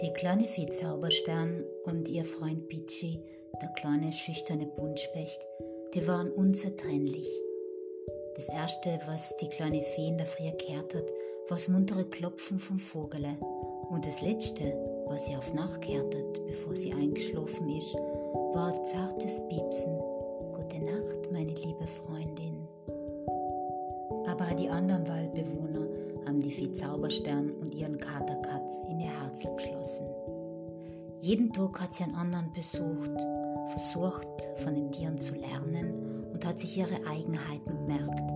Die kleine Fee Zauberstern und ihr Freund Pichi, der kleine schüchterne Buntspecht, die waren unzertrennlich. Das erste, was die kleine Fee in der Früh gehört hat, war das muntere Klopfen vom Vogele. Und das letzte, was sie auf Nacht gehört hat, bevor sie eingeschlafen ist, war zartes Piepsen. Gute Nacht, meine liebe Freundin. Aber die anderen Waldbewohner haben die Fee Zauberstern und ihren Kater Katz in ihr Herz geschlossen. Jeden Tag hat sie einen anderen besucht, versucht von den Tieren zu lernen und hat sich ihre Eigenheiten gemerkt,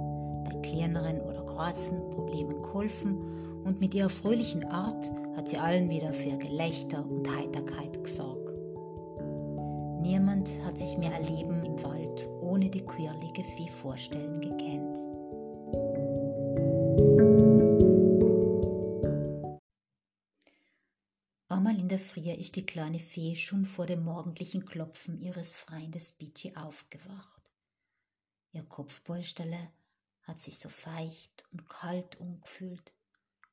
bei kleineren oder großen Problemen geholfen und mit ihrer fröhlichen Art hat sie allen wieder für Gelächter und Heiterkeit gesorgt. Niemand hat sich mehr ein Leben im Wald ohne die quirlige Fee vorstellen gekannt. In der Früh ist die kleine Fee schon vor dem morgendlichen Klopfen ihres Freundes Bici aufgewacht. Ihr Kopfpolsterle hat sich so feucht und kalt umgefühlt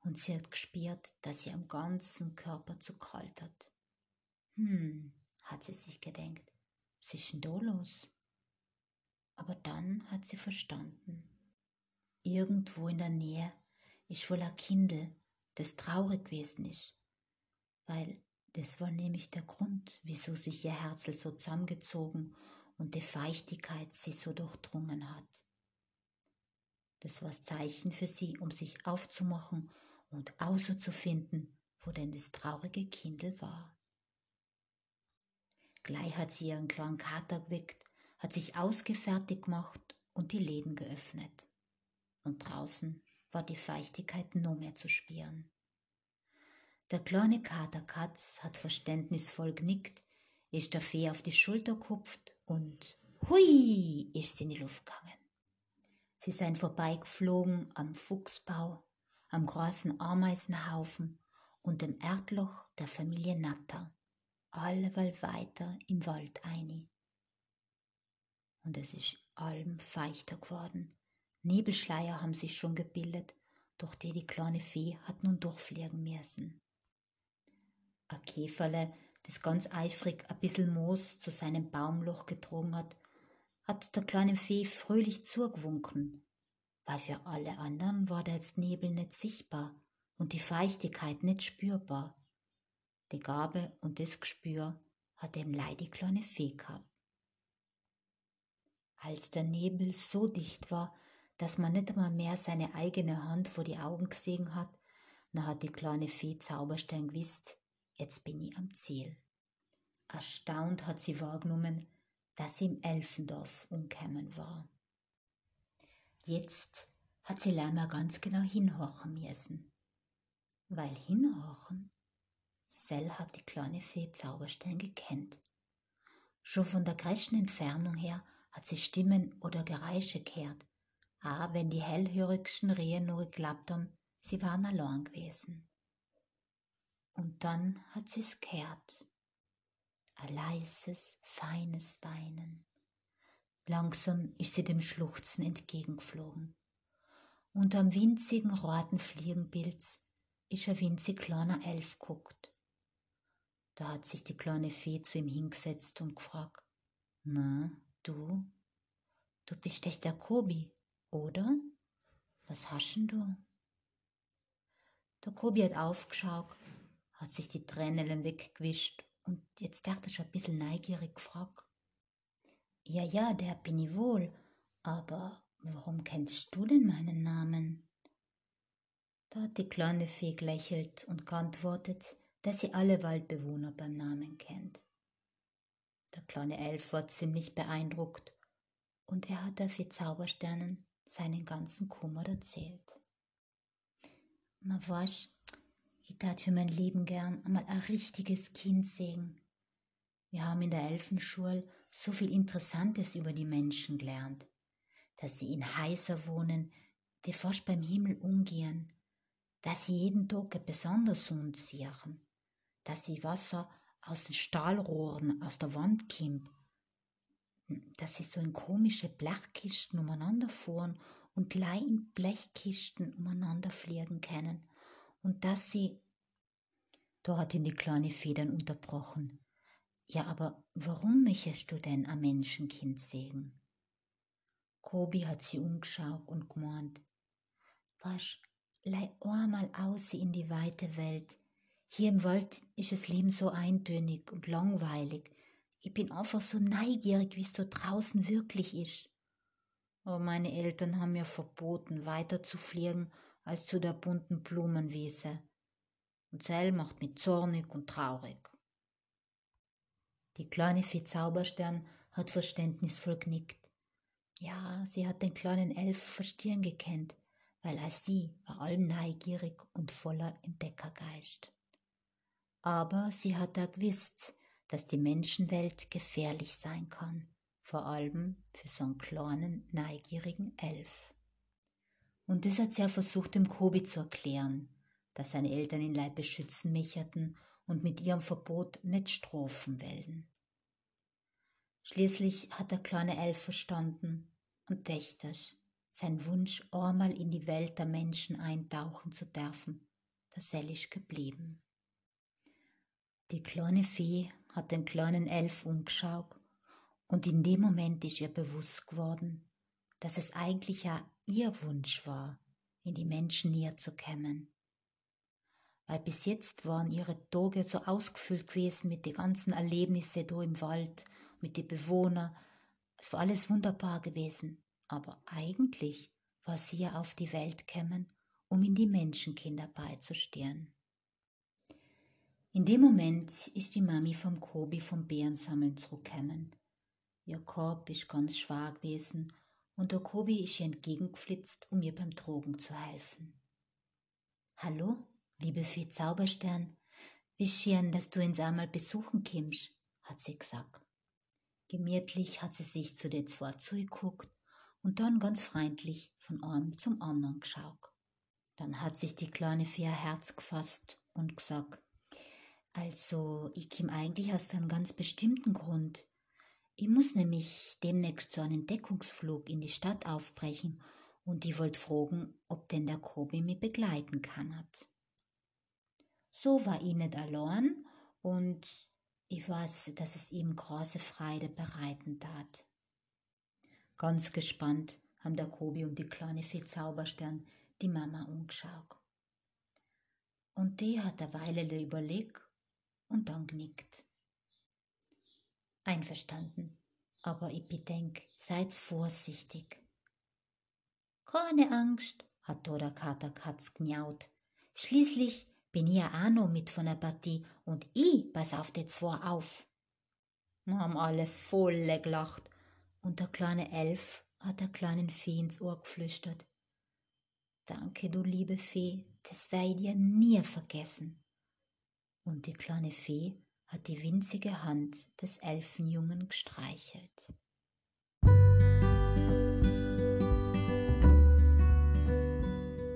und sie hat gespürt, dass sie am ganzen Körper zu kalt hat. Hm, hat sie sich gedenkt, was ist denn da los? Aber dann hat sie verstanden. Irgendwo in der Nähe ist wohl ein Kindel, das traurig gewesen ist, weil das war nämlich der Grund, wieso sich ihr Herzl so zusammengezogen und die Feuchtigkeit sie so durchdrungen hat. Das war das Zeichen für sie, um sich aufzumachen und auszufinden, wo denn das traurige Kindel war. Gleich hat sie ihren kleinen Kater geweckt, hat sich ausgefertigt gemacht und die Läden geöffnet. Und draußen war die Feuchtigkeit noch mehr zu spüren. Der kleine Kater Katz hat verständnisvoll genickt, ist der Fee auf die Schulter gekupft und hui ist sie in die Luft gegangen. Sie seien vorbeigeflogen am Fuchsbau, am großen Ameisenhaufen und dem Erdloch der Familie Natter, alleweil weiter im Wald ein. Und es ist allem feuchter geworden. Nebelschleier haben sich schon gebildet, durch die die kleine Fee hat nun durchfliegen müssen. Ein Käferle, das ganz eifrig ein bisschen Moos zu seinem Baumloch getrogen hat, hat der kleinen Fee fröhlich zugewunken, weil für alle anderen war der Nebel nicht sichtbar und die Feuchtigkeit nicht spürbar. Die Gabe und das Gespür hat dem Leid die kleine Fee gehabt. Als der Nebel so dicht war, dass man nicht einmal mehr seine eigene Hand vor die Augen gesehen hat, na hat die kleine Fee Zauberstein gewusst, jetzt bin ich am Ziel. Erstaunt hat sie wahrgenommen, dass sie im Elfendorf umgekommen war. Jetzt hat sie leider ganz genau hinhorchen müssen. Weil hinhorchen, Sell hat die kleine Fee Zauberstein gekannt. Schon von der größten Entfernung her hat sie Stimmen oder Geräusche gehört, auch wenn die hellhörigsten Rehe nur geglaubt haben, sie waren allein gewesen. Und dann hat sie's gehört. Ein leises, feines Weinen. Langsam ist sie dem Schluchzen entgegengeflogen. Und am winzigen roten Fliegenpilz ist ein winzig kleiner Elf guckt. Da hat sich die kleine Fee zu ihm hingesetzt und gefragt, na, du? Du bist echt der Kobi, oder? Was hast denn du? Der Kobi hat aufgeschaut hat sich die Tränen weggewischt und jetzt dachte ich ein bisschen neugierig gefragt. Ja, ja, der bin ich wohl, aber warum kennst du denn meinen Namen? Da hat die kleine Fee gelächelt und geantwortet, dass sie alle Waldbewohner beim Namen kennt. Der kleine Elf war ziemlich beeindruckt und er hat der Fee Zaubersternen seinen ganzen Kummer erzählt. Man weiß, ich tat für mein Leben gern einmal ein richtiges Kind sehen. Wir haben in der Elfenschule so viel Interessantes über die Menschen gelernt, dass sie in Häusern wohnen, die fast beim Himmel umgehen, dass sie jeden Tag ein besonders Hund sehen, dass sie Wasser aus den Stahlrohren aus der Wand kommt, dass sie so in komische Blechkisten umeinander fahren und gleich in Blechkisten umeinander fliegen können und dass sie Da hat ihn die kleine Fee dann unterbrochen. Ja, aber warum möchtest du denn ein Menschenkind sägen? Kobi hat sie umgeschaut und gemeint, wasch, lei einmal aus in die weite Welt. Hier im Wald ist das Leben so eintönig und langweilig. Ich bin einfach so neugierig, wie es da draußen wirklich ist. Aber meine Eltern haben mir verboten, weiter zu fliegen als zu der bunten Blumenwiese. Und Sel macht mich zornig und traurig. Die kleine Fee Zauberstern hat verständnisvoll genickt. Ja, sie hat den kleinen Elf verstehen gekannt, weil er sie war allem neugierig und voller Entdeckergeist. Aber sie hat auch gewusst, dass die Menschenwelt gefährlich sein kann, vor allem für so einen kleinen, neugierigen Elf. Und das hat sie auch versucht, dem Kobi zu erklären, dass seine Eltern ihn Leib beschützen mecherten und mit ihrem Verbot nicht strafen wollen. Schließlich hat der kleine Elf verstanden und dächte, sein Wunsch, einmal in die Welt der Menschen eintauchen zu dürfen, ist geblieben. Die kleine Fee hat den kleinen Elf umgeschaut und in dem Moment ist ihr bewusst geworden, dass es eigentlich ja ihr Wunsch war, in die Menschen näher zu kommen. Weil bis jetzt waren ihre Tage so ausgefüllt gewesen mit den ganzen Erlebnissen da im Wald, mit den Bewohnern. Es war alles wunderbar gewesen. Aber eigentlich war sie ja auf die Welt gekommen, um in die Menschenkinder beizustehen. In dem Moment ist die Mami vom Kobi vom Bärensammeln zurückgekommen. Ihr Korb ist ganz schwer gewesen und der Kobi ist ihr entgegengeflitzt, um ihr beim Drogen zu helfen. Hallo, liebe Fee Zauberstern, wie schön, dass du uns einmal besuchen kommst, hat sie gesagt. Gemütlich hat sie sich zu den zwei zugeguckt und dann ganz freundlich von einem zum anderen geschaut. Dann hat sich die kleine Fee ein Herz gefasst und gesagt, also, ich komm eigentlich aus einem ganz bestimmten Grund. Ich muss nämlich demnächst zu einem Entdeckungsflug in die Stadt aufbrechen und ich wollte fragen, ob denn der Kobi mich begleiten kann hat. So war ich nicht allein und ich weiß, dass es ihm große Freude bereiten tat. Ganz gespannt haben der Kobi und die kleine Fee Zauberstern die Mama umgeschaut. Und die hat eine Weile überlegt und dann genickt. Einverstanden, aber ich bedenk, seid vorsichtig. Keine Angst, hat da der Kater Katz gemiaut. Schließlich bin ich ja auch noch mit von der Partie und ich pass auf die zwei auf. Wir haben alle voll gelacht und der kleine Elf hat der kleinen Fee ins Ohr geflüstert. Danke, du liebe Fee, das werde ich dir nie vergessen. Und die kleine Fee hat die winzige Hand des Elfenjungen gestreichelt.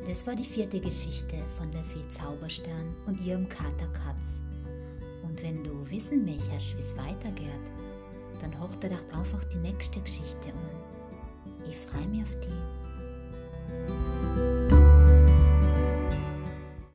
Das war die vierte Geschichte von der Fee Zauberstern und ihrem Kater Katz. Und wenn du wissen möchtest, wie es weitergeht, dann hoch dir doch einfach die nächste Geschichte an. Ich freue mich auf die.